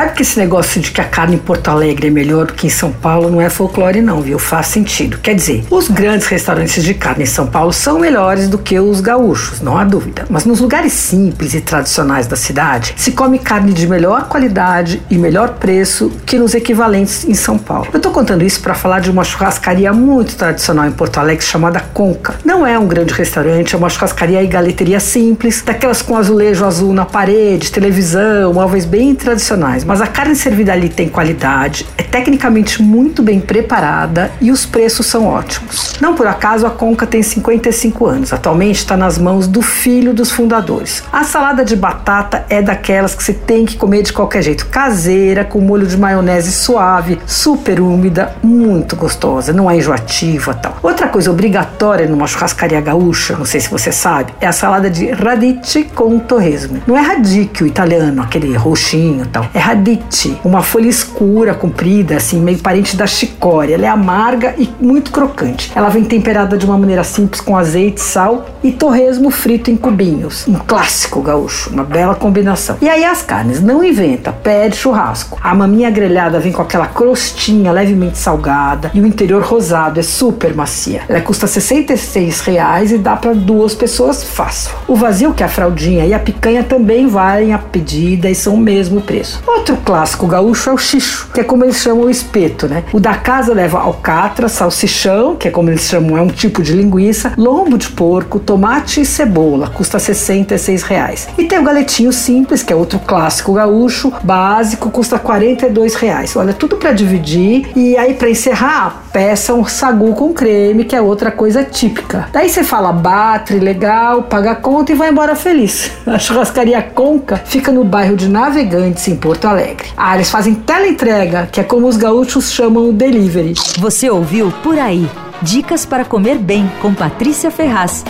sabe que esse negócio de que a carne em Porto Alegre é melhor do que em São Paulo não é folclore não, viu? Faz sentido. Quer dizer, os grandes restaurantes de carne em São Paulo são melhores do que os gaúchos, não há dúvida. Mas nos lugares simples e tradicionais da cidade, se come carne de melhor qualidade e melhor preço que nos equivalentes em São Paulo. Eu tô contando isso para falar de uma churrascaria muito tradicional em Porto Alegre chamada Conca. Não é um grande restaurante, é uma churrascaria e galeteria simples, daquelas com azulejo azul na parede, televisão, móveis bem tradicionais. Mas a carne servida ali tem qualidade, é tecnicamente muito bem preparada e os preços são ótimos. Não por acaso a Conca tem 55 anos. Atualmente está nas mãos do filho dos fundadores. A salada de batata é daquelas que você tem que comer de qualquer jeito, caseira, com molho de maionese suave, super úmida, muito gostosa, não é enjoativa, tal. Outra coisa obrigatória numa churrascaria gaúcha, não sei se você sabe, é a salada de radice com torresmo. Não é radicchio italiano, aquele roxinho, tal. É uma folha escura, comprida, assim, meio parente da chicória. Ela é amarga e muito crocante. Ela vem temperada de uma maneira simples com azeite, sal e torresmo frito em cubinhos. Um clássico gaúcho, uma bela combinação. E aí as carnes, não inventa, pede churrasco. A maminha grelhada vem com aquela crostinha levemente salgada e o interior rosado é super macia. Ela custa 66 reais e dá para duas pessoas fácil. O vazio, que é a fraldinha, e a picanha também valem a pedida e são o mesmo preço. Outro clássico gaúcho é o xixo, que é como eles chamam o espeto, né? O da casa leva alcatra, salsichão, que é como eles chamam, é um tipo de linguiça, lombo de porco, tomate e cebola, custa 66 reais. E tem o galetinho simples, que é outro clássico gaúcho, básico, custa 42 reais. Olha, tudo para dividir. E aí, para encerrar, peça um sagu com creme, que é outra coisa típica. Daí você fala, batre, legal, paga a conta e vai embora feliz. A churrascaria Conca fica no bairro de Navegantes, em Porto Alegre. Ah, eles fazem teleentrega, que é como os gaúchos chamam o delivery. Você ouviu Por Aí. Dicas para comer bem com Patrícia Ferraz.